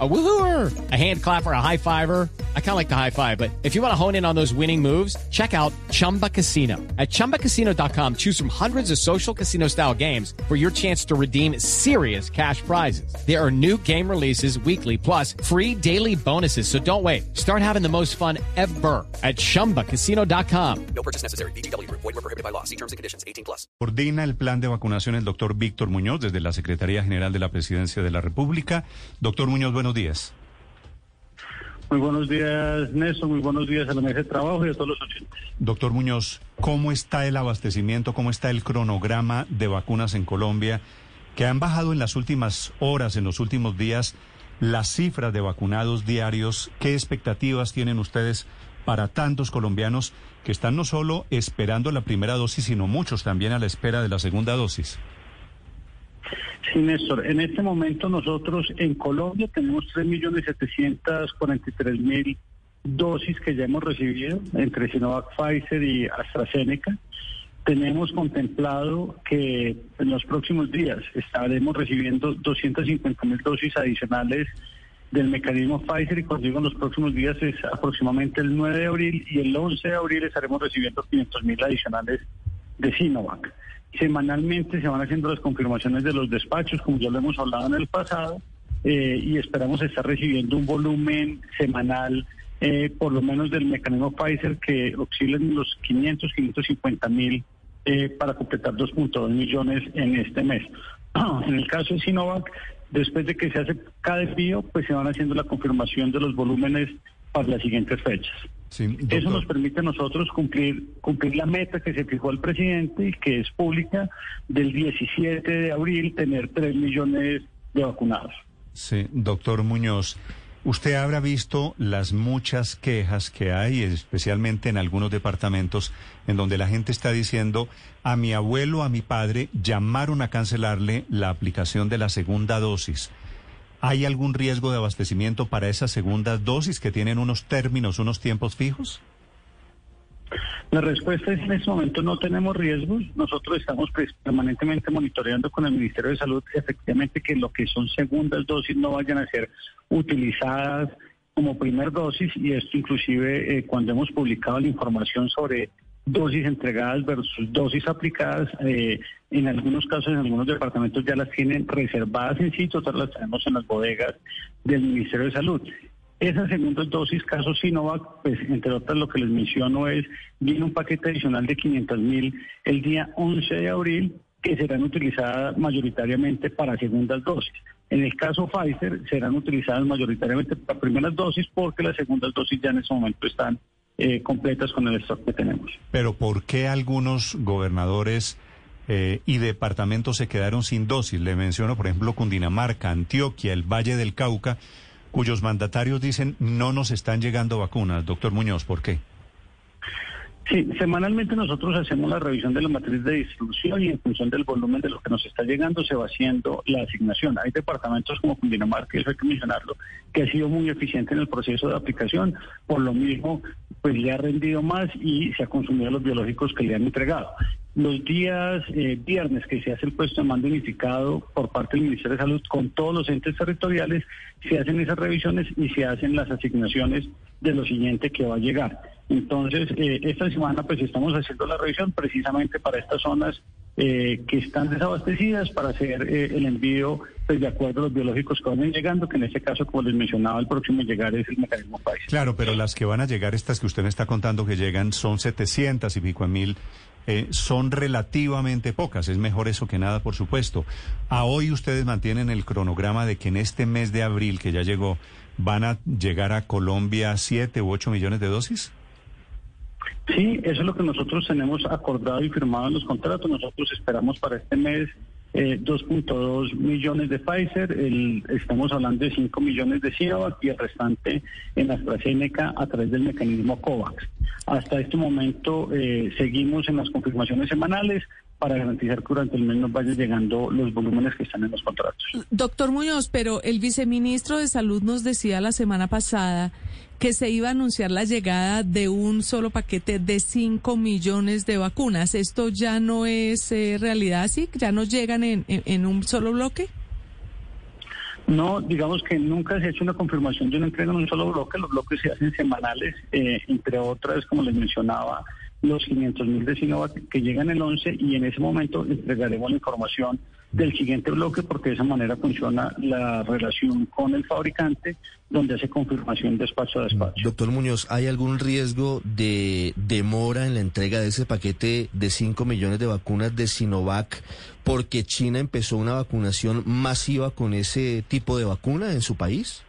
A woohooer, a hand clapper, a high fiver. I kind of like the high five, but if you want to hone in on those winning moves, check out Chumba Casino. At ChumbaCasino.com, choose from hundreds of social casino style games for your chance to redeem serious cash prizes. There are new game releases weekly, plus free daily bonuses. So don't wait. Start having the most fun ever at ChumbaCasino.com. No purchase necessary. BGW. Void were prohibited by law. See terms and conditions. 18 plus. Coordina el plan de vacunación el doctor Víctor Muñoz desde la Secretaría General de la Presidencia de la República. Doctor Muñoz, buenos días. Muy buenos días, Néstor. Muy buenos días a la mesa de trabajo y a todos los oyentes. Doctor Muñoz, ¿cómo está el abastecimiento, cómo está el cronograma de vacunas en Colombia? Que han bajado en las últimas horas, en los últimos días, las cifras de vacunados diarios. ¿Qué expectativas tienen ustedes para tantos colombianos que están no solo esperando la primera dosis, sino muchos también a la espera de la segunda dosis? Sí, Néstor. En este momento nosotros en Colombia tenemos 3.743.000 dosis que ya hemos recibido entre Sinovac, Pfizer y AstraZeneca. Tenemos contemplado que en los próximos días estaremos recibiendo 250.000 dosis adicionales del mecanismo Pfizer y consigo en los próximos días es aproximadamente el 9 de abril y el 11 de abril estaremos recibiendo 500.000 adicionales de Sinovac. Semanalmente se van haciendo las confirmaciones de los despachos, como ya lo hemos hablado en el pasado, eh, y esperamos estar recibiendo un volumen semanal, eh, por lo menos del mecanismo Pfizer, que oscilen los 500, 550 mil eh, para completar 2.2 millones en este mes. En el caso de Sinovac, después de que se hace cada envío, pues se van haciendo la confirmación de los volúmenes para las siguientes fechas. Eso nos permite a nosotros cumplir, cumplir la meta que se fijó el presidente y que es pública del 17 de abril tener 3 millones de vacunados. Sí, doctor Muñoz, usted habrá visto las muchas quejas que hay, especialmente en algunos departamentos, en donde la gente está diciendo, a mi abuelo, a mi padre, llamaron a cancelarle la aplicación de la segunda dosis. ¿Hay algún riesgo de abastecimiento para esa segunda dosis que tienen unos términos, unos tiempos fijos? La respuesta es en este momento no tenemos riesgos. Nosotros estamos permanentemente monitoreando con el Ministerio de Salud efectivamente que lo que son segundas dosis no vayan a ser utilizadas como primer dosis y esto inclusive eh, cuando hemos publicado la información sobre dosis entregadas versus dosis aplicadas. Eh, en algunos casos, en algunos departamentos ya las tienen reservadas en sitio, otras las tenemos en las bodegas del Ministerio de Salud. Esa segunda dosis, caso Sinovac, pues entre otras lo que les menciono es, viene un paquete adicional de 500 mil el día 11 de abril que serán utilizadas mayoritariamente para segundas dosis. En el caso Pfizer serán utilizadas mayoritariamente para primeras dosis porque las segundas dosis ya en ese momento están eh, completas con el stock que tenemos. Pero ¿por qué algunos gobernadores eh, y departamentos se quedaron sin dosis? Le menciono, por ejemplo, Cundinamarca, Antioquia, el Valle del Cauca, cuyos mandatarios dicen no nos están llegando vacunas. Doctor Muñoz, ¿por qué? Sí, semanalmente nosotros hacemos la revisión de la matriz de distribución y en función del volumen de lo que nos está llegando se va haciendo la asignación. Hay departamentos como Cundinamarca, eso hay que mencionarlo, que ha sido muy eficiente en el proceso de aplicación, por lo mismo pues le ha rendido más y se ha consumido los biológicos que le han entregado. Los días eh, viernes que se hace el puesto de mando unificado por parte del Ministerio de Salud con todos los entes territoriales, se hacen esas revisiones y se hacen las asignaciones de lo siguiente que va a llegar. Entonces, eh, esta semana pues estamos haciendo la revisión precisamente para estas zonas eh, que están desabastecidas para hacer eh, el envío pues, de acuerdo a los biológicos que van llegando, que en este caso, como les mencionaba, el próximo llegar es el mecanismo país. Claro, pero las que van a llegar, estas que usted me está contando que llegan, son 700 y pico mil. son relativamente pocas, es mejor eso que nada, por supuesto. A hoy ustedes mantienen el cronograma de que en este mes de abril, que ya llegó, van a llegar a Colombia 7 u 8 millones de dosis. Sí, eso es lo que nosotros tenemos acordado y firmado en los contratos. Nosotros esperamos para este mes 2.2 eh, millones de Pfizer, el, estamos hablando de 5 millones de Sinovac y el restante en AstraZeneca a través del mecanismo COVAX. Hasta este momento eh, seguimos en las confirmaciones semanales para garantizar que durante el mes nos vayan llegando los volúmenes que están en los contratos. Doctor Muñoz, pero el viceministro de Salud nos decía la semana pasada que se iba a anunciar la llegada de un solo paquete de 5 millones de vacunas. ¿Esto ya no es eh, realidad así? ¿Ya no llegan en, en, un solo bloque? No, digamos que nunca se ha hecho una confirmación de una entrega en un solo bloque. Los bloques se hacen semanales, eh, entre otras, como les mencionaba, los 500 mil de Sinovac que llegan el 11 y en ese momento entregaremos la información del siguiente bloque porque de esa manera funciona la relación con el fabricante donde hace confirmación despacho a despacho. Doctor Muñoz, ¿hay algún riesgo de demora en la entrega de ese paquete de 5 millones de vacunas de Sinovac porque China empezó una vacunación masiva con ese tipo de vacuna en su país?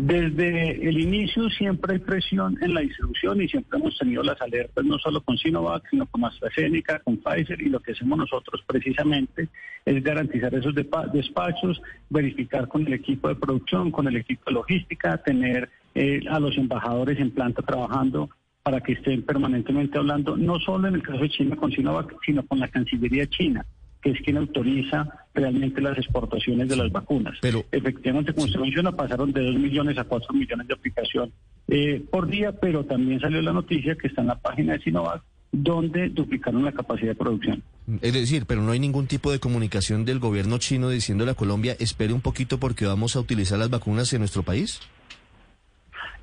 Desde el inicio siempre hay presión en la distribución y siempre hemos tenido las alertas no solo con Sinovac, sino con AstraZeneca, con Pfizer y lo que hacemos nosotros precisamente es garantizar esos despachos, verificar con el equipo de producción, con el equipo de logística, tener eh, a los embajadores en planta trabajando para que estén permanentemente hablando, no solo en el caso de China con Sinovac, sino con la Cancillería china que es quien autoriza realmente las exportaciones de las vacunas. Pero efectivamente, como usted menciona, pasaron de 2 millones a 4 millones de aplicación eh, por día, pero también salió la noticia que está en la página de Sinovac donde duplicaron la capacidad de producción. Es decir, pero no hay ningún tipo de comunicación del gobierno chino diciéndole a Colombia, espere un poquito porque vamos a utilizar las vacunas en nuestro país.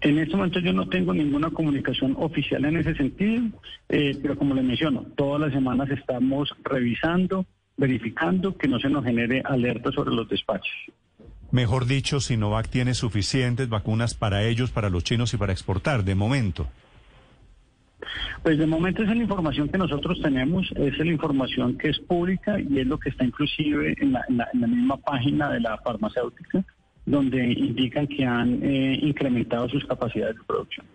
En este momento yo no tengo ninguna comunicación oficial en ese sentido, eh, pero como le menciono, todas las semanas estamos revisando, verificando que no se nos genere alerta sobre los despachos. Mejor dicho, Sinovac tiene suficientes vacunas para ellos, para los chinos y para exportar, de momento. Pues de momento esa es la información que nosotros tenemos, es la información que es pública y es lo que está inclusive en la, misma página de la farmacéutica, donde indican que han eh, incrementado sus capacidades de producción.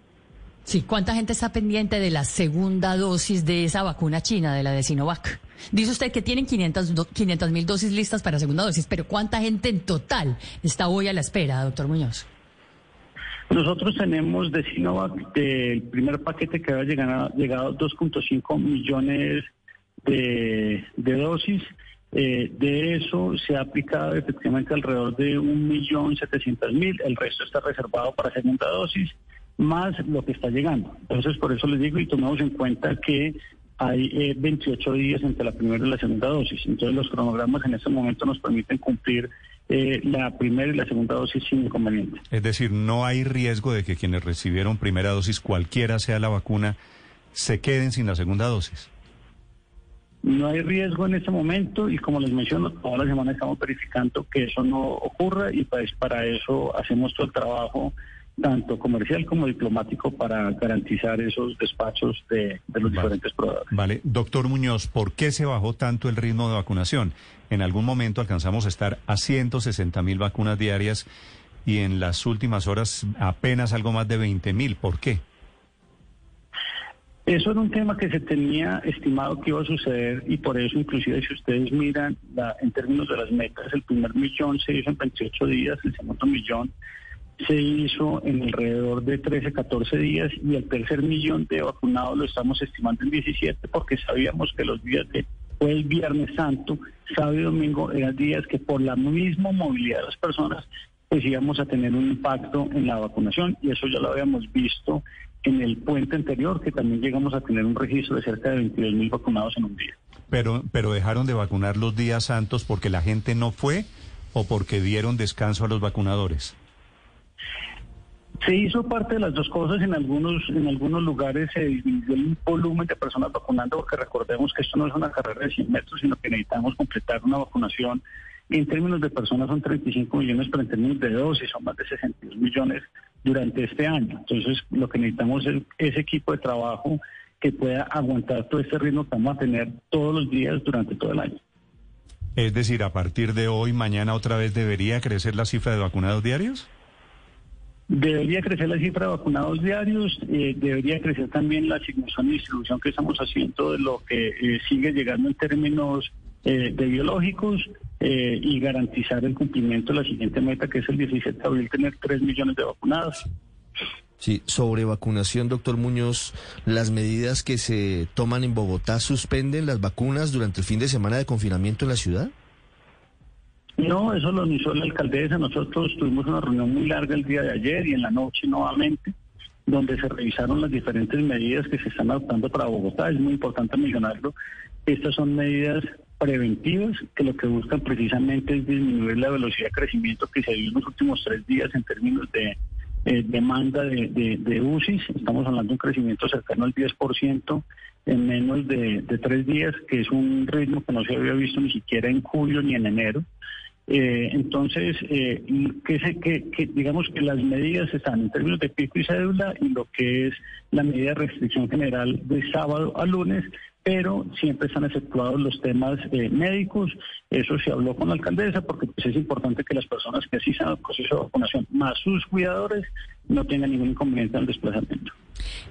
Sí, ¿cuánta gente está pendiente de la segunda dosis de esa vacuna china, de la de Sinovac? Dice usted que tienen 500 mil dosis listas para segunda dosis, pero ¿cuánta gente en total está hoy a la espera, doctor Muñoz? Nosotros tenemos de Sinovac, del primer paquete que había llegado, llegado 2.5 millones de, dosis. Eh, de eso se ha aplicado efectivamente alrededor de 1.700.000. El resto está reservado para segunda dosis más lo que está llegando. Entonces, por eso les digo y tomamos en cuenta que hay 28 eh, días entre la primera y la segunda dosis. Entonces, los cronogramas en este momento nos permiten cumplir eh, la primera y la segunda dosis sin inconveniente. Es decir, no hay riesgo de que quienes recibieron primera dosis, cualquiera sea la vacuna, se queden sin la segunda dosis. No hay riesgo en este momento y como les menciono, toda la semana estamos verificando que eso no ocurra y pues para eso hacemos todo el trabajo tanto comercial como diplomático para garantizar esos despachos de, los diferentes proveedores. Vale, doctor Muñoz, ¿por qué se bajó tanto el ritmo de vacunación? En algún momento alcanzamos a estar a 160 mil vacunas diarias y en las últimas horas apenas algo más de 20 mil. ¿Por qué? Eso era un tema que se tenía estimado que iba a suceder y por eso inclusive si ustedes miran en términos de las metas, el primer millón se hizo en 28 días, el segundo millón se hizo en alrededor de 13, 14 días y el tercer millón de vacunados lo estamos estimando en 17 porque sabíamos que los días de fue el Viernes Santo, sábado y domingo eran días que por la misma movilidad de las personas pues íbamos a tener un impacto en la vacunación y eso ya lo habíamos visto en el puente anterior que también llegamos a tener un registro de cerca de 22 mil vacunados en un día. Pero, pero dejaron de vacunar los días santos porque la gente no fue o porque dieron descanso a los vacunadores. Se hizo parte de las dos cosas. En algunos, en algunos lugares se disminuyó el volumen de personas vacunando, porque recordemos que esto no es una carrera de 100 metros, sino que necesitamos completar una vacunación. En términos de personas son 35 millones, pero en términos de dosis son más de 62 millones durante este año. Entonces, lo que necesitamos es ese equipo de trabajo que pueda aguantar todo este ritmo que vamos a tener todos los días durante todo el año. Es decir, a partir de hoy, mañana otra vez debería crecer la cifra de vacunados diarios. Debería crecer la cifra de vacunados diarios, eh, debería crecer también la asignación y distribución que estamos haciendo de lo que eh, sigue llegando en términos eh, de biológicos y garantizar el cumplimiento de la siguiente meta, que es el 17 de abril, tener 3 millones de vacunados. Sí, sobre vacunación, doctor Muñoz, las medidas que se toman en Bogotá suspenden las vacunas durante el fin de semana de confinamiento en la ciudad. No, eso lo anunció la alcaldesa. Nosotros tuvimos una reunión muy larga el día de ayer y en la noche nuevamente, donde se revisaron las diferentes medidas que se están adoptando para Bogotá. Es muy importante mencionarlo. Estas son medidas preventivas que lo que buscan precisamente es disminuir la velocidad de crecimiento que se dio en los últimos tres días en términos de eh, demanda de, de, UCIs. Estamos hablando de un crecimiento cercano al 10% en menos de, de tres días, que es un ritmo que no se había visto ni siquiera en julio ni en enero. Eh, entonces, eh, que, se, que, que, digamos que las medidas están en términos de pico y cédula y lo que es la medida de restricción general de sábado a lunes, pero siempre están efectuados los temas eh, médicos. Eso se habló con la alcaldesa porque pues, es importante que las personas que asistan al proceso de vacunación, más sus cuidadores, no tengan ningún inconveniente en el desplazamiento.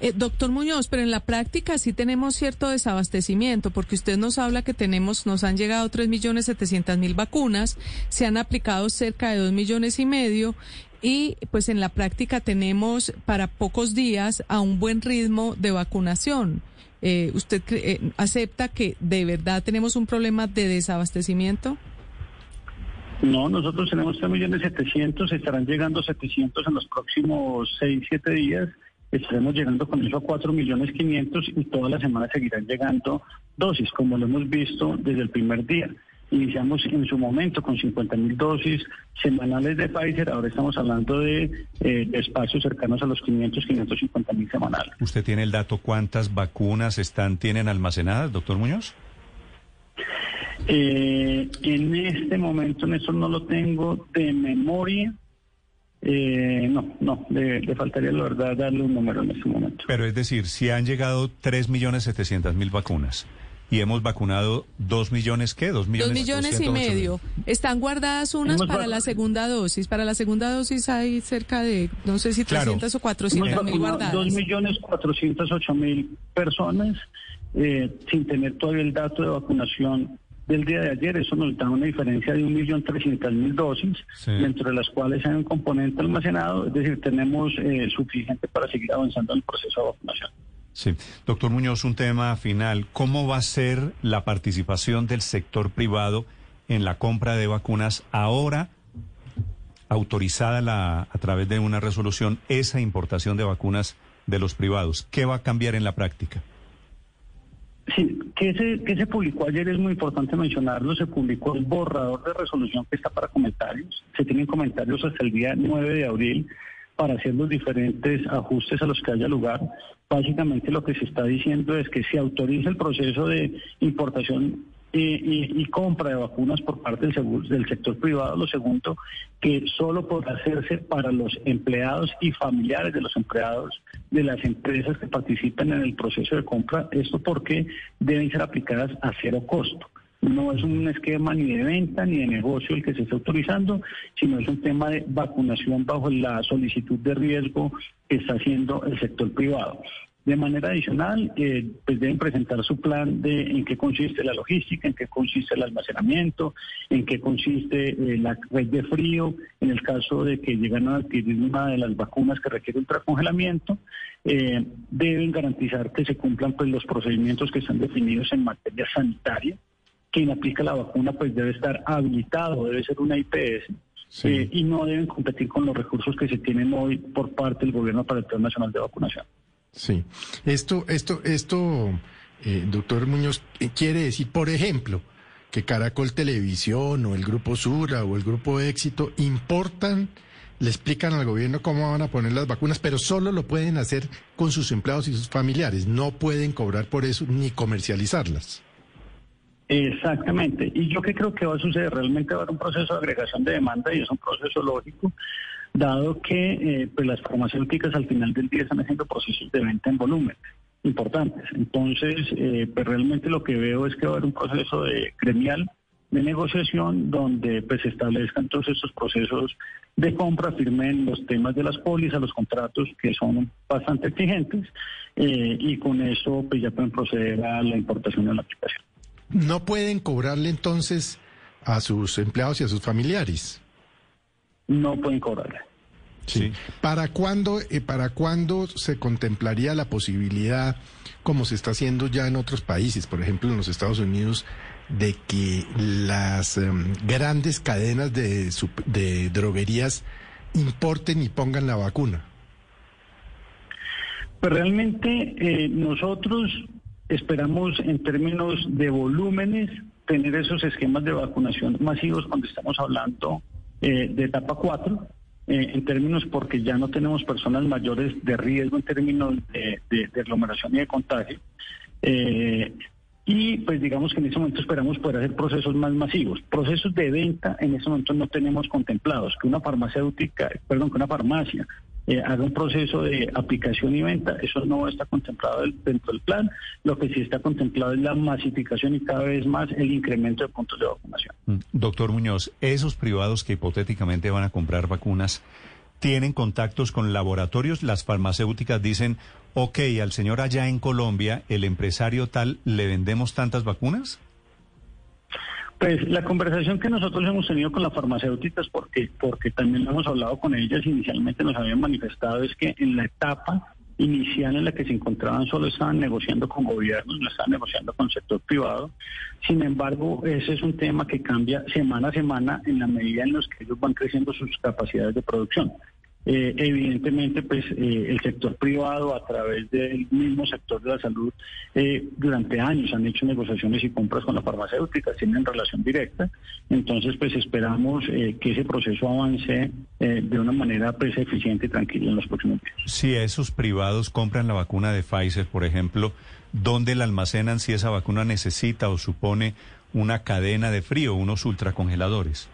Eh, doctor Muñoz, pero en la práctica sí tenemos cierto desabastecimiento, porque usted nos habla que tenemos, nos han llegado 3.700.000 vacunas, se han aplicado cerca de 2 millones y medio, y pues en la práctica tenemos para pocos días a un buen ritmo de vacunación. Eh, ¿Usted eh, acepta que de verdad tenemos un problema de desabastecimiento? No, nosotros tenemos 3 millones 700, estarán llegando 700 en los próximos 6, 7 días. Estaremos llegando con eso a 4 millones 500 y toda la semana seguirán llegando dosis, como lo hemos visto desde el primer día. Iniciamos en su momento con 50 mil dosis semanales de Pfizer, ahora estamos hablando de eh, espacios cercanos a los 500, 550 mil semanales. ¿Usted tiene el dato cuántas vacunas están tienen almacenadas, doctor Muñoz? Eh, en este momento, en eso no lo tengo de memoria. Eh, no, no, le, le, faltaría la verdad darle un número en este momento. Pero es decir, si han llegado 3.700.000 vacunas y hemos vacunado dos millones, ¿qué? Dos millones, dos millones y medio. Están guardadas unas para la segunda dosis. Para la segunda dosis hay cerca de, no sé si 300 claro. o 400 mil guardadas. Dos millones cuatrocientos ocho mil personas eh, sin tener todavía el dato de vacunación del día de ayer. Eso nos da una diferencia de un millón trescientas mil dosis, sí. dentro de las cuales hay un componente almacenado. Es decir, tenemos eh, suficiente para seguir avanzando en el proceso de vacunación. Sí. Doctor Muñoz, un tema final. ¿Cómo va a ser la participación del sector privado en la compra de vacunas ahora autorizada la, a través de una resolución esa importación de vacunas de los privados? ¿Qué va a cambiar en la práctica? Sí, que se, que se publicó ayer es muy importante mencionarlo, se publicó el borrador de resolución que está para comentarios, se tienen comentarios hasta el día 9 de abril para hacer los diferentes ajustes a los que haya lugar. Básicamente lo que se está diciendo es que se autoriza el proceso de importación y, y, compra de vacunas por parte del, seguro, del, sector privado. Lo segundo, que solo podrá hacerse para los empleados y familiares de los empleados de las empresas que participan en el proceso de compra. Esto porque deben ser aplicadas a cero costo. No es un esquema ni de venta ni de negocio el que se está autorizando, sino es un tema de vacunación bajo la solicitud de riesgo que está haciendo el sector privado. De manera adicional, eh, pues deben presentar su plan de en qué consiste la logística, en qué consiste el almacenamiento, en qué consiste eh, la red de frío, en el caso de que llegan a adquirir una de las vacunas que requiere ultracongelamiento, eh, deben garantizar que se cumplan pues los procedimientos que están definidos en materia sanitaria. Quien aplica la vacuna pues debe estar habilitado, debe ser una IPS. Sí. Eh, y no deben competir con los recursos que se tienen hoy por parte del gobierno para el Plan Nacional de Vacunación. Sí, esto, esto, esto, eh, doctor Muñoz, quiere decir, por ejemplo, que Caracol Televisión o el Grupo Sura o el Grupo Éxito importan, le explican al gobierno cómo van a poner las vacunas, pero solo lo pueden hacer con sus empleados y sus familiares, no pueden cobrar por eso ni comercializarlas. Exactamente. Y yo que creo que va a suceder, realmente va a haber un proceso de agregación de demanda y es un proceso lógico, dado que eh, pues las farmacéuticas al final del día están haciendo procesos de venta en volumen importantes. Entonces, eh, pues realmente lo que veo es que va a haber un proceso de gremial de negociación donde pues se establezcan todos estos procesos de compra, firmen los temas de las pólizas, los contratos que son bastante exigentes eh, y con eso pues ya pueden proceder a la importación de la aplicación. ¿No pueden cobrarle entonces a sus empleados y a sus familiares? No pueden cobrarle. Sí. ¿Para cuándo, eh, ¿Para cuándo se contemplaría la posibilidad, como se está haciendo ya en otros países, por ejemplo en los Estados Unidos, de que las em, grandes cadenas de, de droguerías importen y pongan la vacuna? Pues realmente eh, nosotros esperamos en términos de volúmenes tener esos esquemas de vacunación masivos cuando estamos hablando eh, de etapa 4, eh, en términos porque ya no tenemos personas mayores de riesgo en términos de, de- aglomeración y de contagio. Eh, y pues digamos que en ese momento esperamos poder hacer procesos más masivos. Procesos de venta en ese momento no tenemos contemplados. Que una farmacéutica, perdón, que una farmacia eh, haga un proceso de aplicación y venta, eso no está contemplado dentro del plan. Lo que sí está contemplado es la masificación y cada vez más el incremento de puntos de vacunación. Mm. Doctor Muñoz, esos privados que hipotéticamente van a comprar vacunas, ¿tienen contactos con laboratorios? Las farmacéuticas dicen, ok, al señor allá en Colombia, el empresario tal, ¿le vendemos tantas vacunas? Pues la conversación que nosotros hemos tenido con las farmacéuticas, porque, porque también hemos hablado con ellas, inicialmente nos habían manifestado es que en la etapa inicial en la que se encontraban solo estaban negociando con gobiernos, no estaban negociando con el sector privado. Sin embargo, ese es un tema que cambia semana a semana en la medida en los que ellos van creciendo sus capacidades de producción. Eh, evidentemente, pues eh, el sector privado a través del mismo sector de la salud eh, durante años han hecho negociaciones y compras con las farmacéuticas, tienen relación directa. Entonces, pues esperamos eh, que ese proceso avance eh, de una manera pues eficiente y tranquila en los próximos días. Si esos privados compran la vacuna de Pfizer, por ejemplo, ¿dónde la almacenan si esa vacuna necesita o supone una cadena de frío, unos ultracongeladores?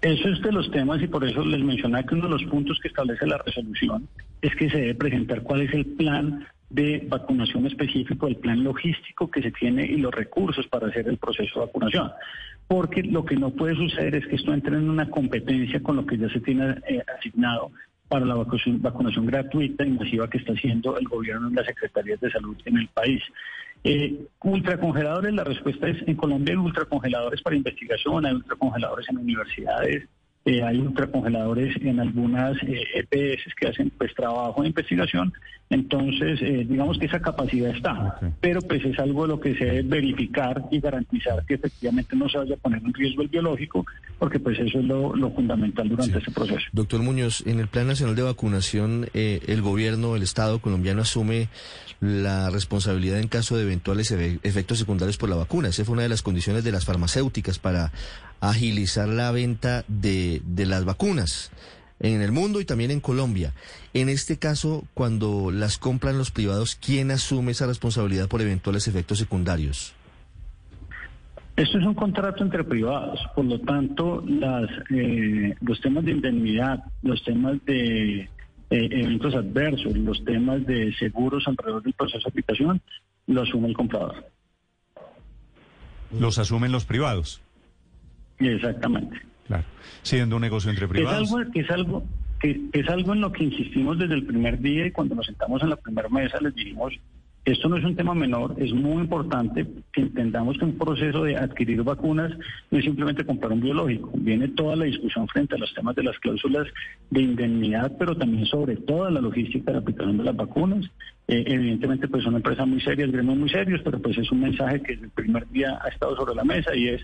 Eso es de los temas y por eso les mencionaba que uno de los puntos que establece la resolución es que se debe presentar cuál es el plan de vacunación específico, el plan logístico que se tiene y los recursos para hacer el proceso de vacunación. Porque lo que no puede suceder es que esto entre en una competencia con lo que ya se tiene eh, asignado para la vacunación, vacunación gratuita y masiva que está haciendo el gobierno y las secretarías de salud en el país. Eh, ultracongeladores, la respuesta es en Colombia hay ultracongeladores para investigación, hay ultracongeladores en universidades, eh, hay ultracongeladores en algunas eh, EPS que hacen pues trabajo de investigación, entonces eh, digamos que esa capacidad está, pero pues es algo de lo que se debe verificar y garantizar que efectivamente no se vaya a poner en riesgo el biológico, porque pues eso es lo, lo fundamental durante Sí. este proceso. Doctor Muñoz, en el Plan Nacional de Vacunación, eh, el gobierno, el Estado colombiano asume la responsabilidad en caso de eventuales efe- efectos secundarios por la vacuna. Esa fue una de las condiciones de las farmacéuticas para agilizar la venta de, de las vacunas en el mundo y también en Colombia. En este caso, cuando las compran los privados, ¿quién asume esa responsabilidad por eventuales efectos secundarios? Esto es un contrato entre privados, por lo tanto, las, eh, los temas de indemnidad, los temas de eh, eventos adversos, los temas de seguros alrededor del proceso de aplicación, lo asume el comprador. Los asumen los privados. Exactamente. Claro. Siendo un negocio entre Que es privados. algo, que es algo, que, que es algo en lo que insistimos desde el primer día y cuando nos sentamos en la primera mesa les dijimos, esto no es un tema menor, es muy importante que entendamos que un proceso de adquirir vacunas no es simplemente comprar un biológico, viene toda la discusión frente a los temas de las cláusulas de indemnidad, pero también sobre toda la logística de la aplicación de las vacunas. Eh, evidentemente, pues son empresas muy serias, gremios muy serios, pero pues es un mensaje que desde el primer día ha estado sobre la mesa y es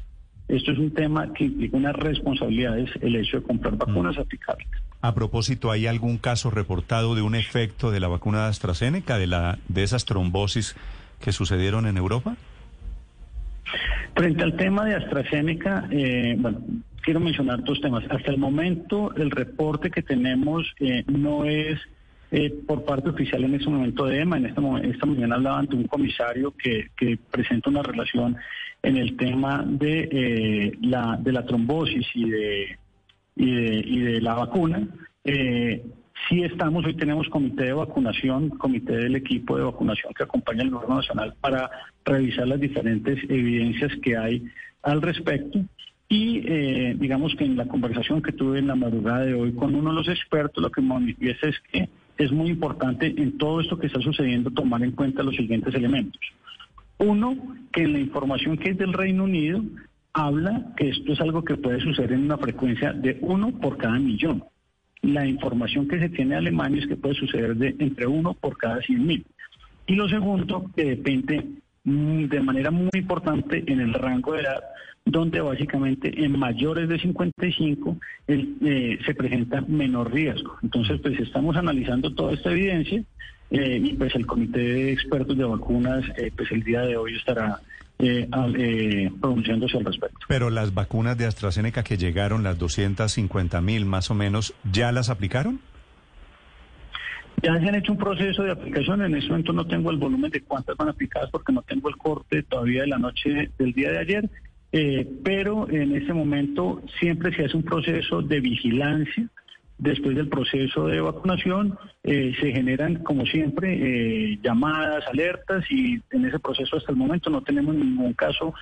esto es un tema que implica unas responsabilidades, el hecho de comprar vacunas, aplicarlas. A propósito, ¿hay algún caso reportado de un efecto de la vacuna de AstraZeneca, de, la, de esas trombosis que sucedieron en Europa? Frente al tema de AstraZeneca, eh, bueno, quiero mencionar dos temas. Hasta el momento, el reporte que tenemos eh, no es eh, por parte oficial en este momento de EMA. En momen- esta mañana hablaba ante un comisario que, que presenta una relación en el tema de, eh, la, de la trombosis y de, y de, y de la vacuna. Eh, sí estamos, hoy tenemos comité de vacunación, comité del equipo de vacunación que acompaña al gobierno nacional para revisar las diferentes evidencias que hay al respecto. Y eh, digamos que en la conversación que tuve en la madrugada de hoy con uno de los expertos, lo que manifiesta es que es muy importante en todo esto que está sucediendo tomar en cuenta los siguientes elementos. Uno, que en la información que es del Reino Unido habla que esto es algo que puede suceder en una frecuencia de uno por cada millón. la información que se tiene de Alemania es que puede suceder de entre uno por cada 100 mil. Y lo segundo, que depende de manera muy importante en el rango de edad, donde básicamente en mayores de 55 el, eh, se presenta menor riesgo. Entonces, pues estamos analizando toda esta evidencia eh, y pues el comité de expertos de vacunas, eh, pues el día de hoy estará eh, eh, pronunciándose al respecto. Pero las vacunas de AstraZeneca que llegaron, las 250 mil más o menos, ¿ya las aplicaron? Ya se han hecho un proceso de aplicación, en este momento no tengo el volumen de cuántas van aplicadas porque no tengo el corte todavía de la noche del día de ayer, eh, pero en este momento siempre se hace un proceso de vigilancia. Después del proceso de vacunación eh, se generan, como siempre, eh, llamadas, alertas y en ese proceso hasta el momento no tenemos ningún caso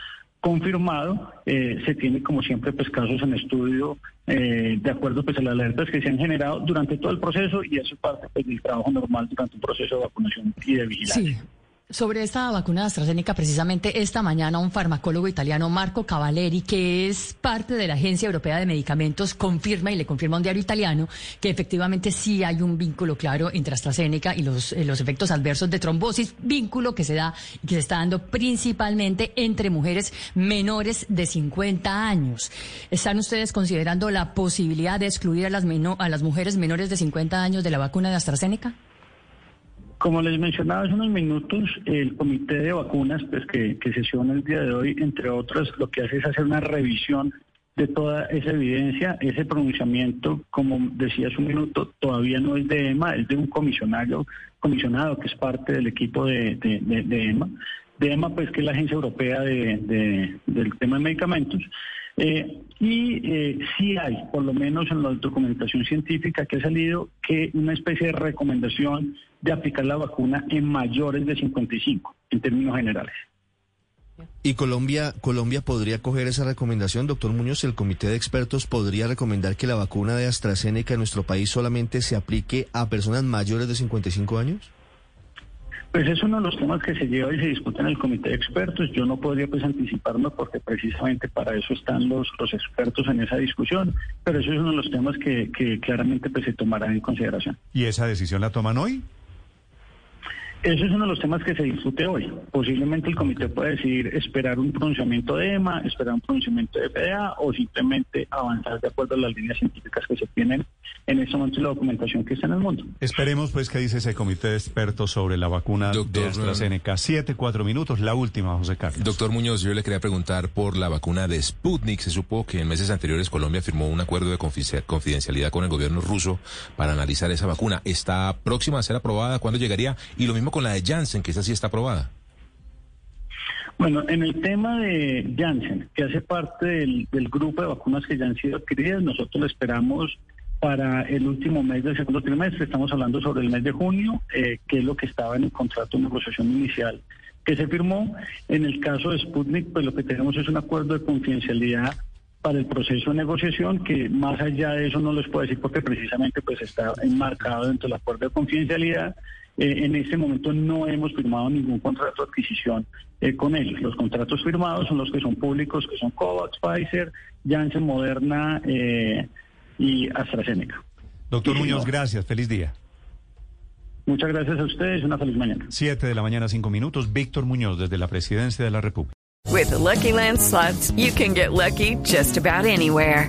confirmado. Eh, se tiene, como siempre, pues casos en estudio eh, de acuerdo pues a las alertas que se han generado durante todo el proceso y eso es parte pues, del trabajo normal durante un proceso de vacunación y de vigilancia. Sobre esta vacuna de AstraZeneca, precisamente esta mañana un farmacólogo italiano, Marco Cavaleri, que es parte de la Agencia Europea de Medicamentos, confirma y le confirma a un diario italiano que efectivamente sí hay un vínculo claro entre AstraZeneca y los, eh, los efectos adversos de trombosis, vínculo que se da y que se está dando principalmente entre mujeres menores de 50 años. ¿Están ustedes considerando la posibilidad de excluir a las, a las mujeres menores de 50 años de la vacuna de AstraZeneca? Como les mencionaba hace unos minutos, el comité de vacunas, pues que, que sesiona el día de hoy, entre otras, lo que hace es hacer una revisión de toda esa evidencia. Ese pronunciamiento, como decía hace un minuto, todavía no es de EMA, es de un comisionado, comisionado que es parte del equipo de, de- de- de EMA. De EMA, pues que es la agencia europea de- de- del tema de medicamentos. Eh, y eh, sí hay, por lo menos en la documentación científica que ha salido, que una especie de recomendación de aplicar la vacuna en mayores de 55, en términos generales. ¿Y Colombia, Colombia podría coger esa recomendación, doctor Muñoz? ¿El comité de expertos podría recomendar que la vacuna de AstraZeneca en nuestro país solamente se aplique a personas mayores de 55 años? Pues es uno de los temas que se lleva y se discute en el comité de expertos. Yo no podría pues anticiparme porque precisamente para eso están los, los expertos en esa discusión, pero eso es uno de los temas que, que claramente pues se tomarán en consideración. ¿Y esa decisión la toman hoy? Eso es uno de los temas que se discute hoy. Posiblemente el comité pueda decidir esperar un pronunciamiento de EMA, esperar un pronunciamiento de FDA o simplemente avanzar de acuerdo a las líneas científicas que se tienen en este momento y la documentación que está en el mundo. Esperemos pues qué dice ese comité de expertos sobre la vacuna Doctor, de AstraZeneca. Siete, cuatro minutos, la última, José Carlos. Doctor Muñoz, yo le quería preguntar por la vacuna de Sputnik. Se supo que en meses anteriores Colombia firmó un acuerdo de confi- confidencialidad con el gobierno ruso para analizar esa vacuna. ¿Está próxima a ser aprobada? ¿Cuándo llegaría? Y lo mismo con la de Janssen, que esa sí está aprobada. Bueno, en el tema de Janssen, que hace parte del, grupo de vacunas que ya han sido adquiridas, nosotros lo esperamos para el último mes del segundo trimestre. Estamos hablando sobre el mes de junio, eh, que es lo que estaba en el contrato de negociación inicial que se firmó. En el caso de Sputnik, pues lo que tenemos es un acuerdo de confidencialidad para el proceso de negociación que más allá de eso no les puedo decir porque precisamente pues está enmarcado dentro del acuerdo de confidencialidad. Eh, en este momento no hemos firmado ningún contrato de adquisición eh, con ellos. Los contratos firmados son los que son públicos, que son COVAX, Pfizer, Janssen, Moderna eh, y AstraZeneca. Doctor Muñoz, gracias, feliz día. Muchas gracias a ustedes, una feliz mañana. Siete de la mañana, cinco minutos. Víctor Muñoz, desde la Presidencia de la República. With the Lucky Land slots, you can get lucky just about anywhere.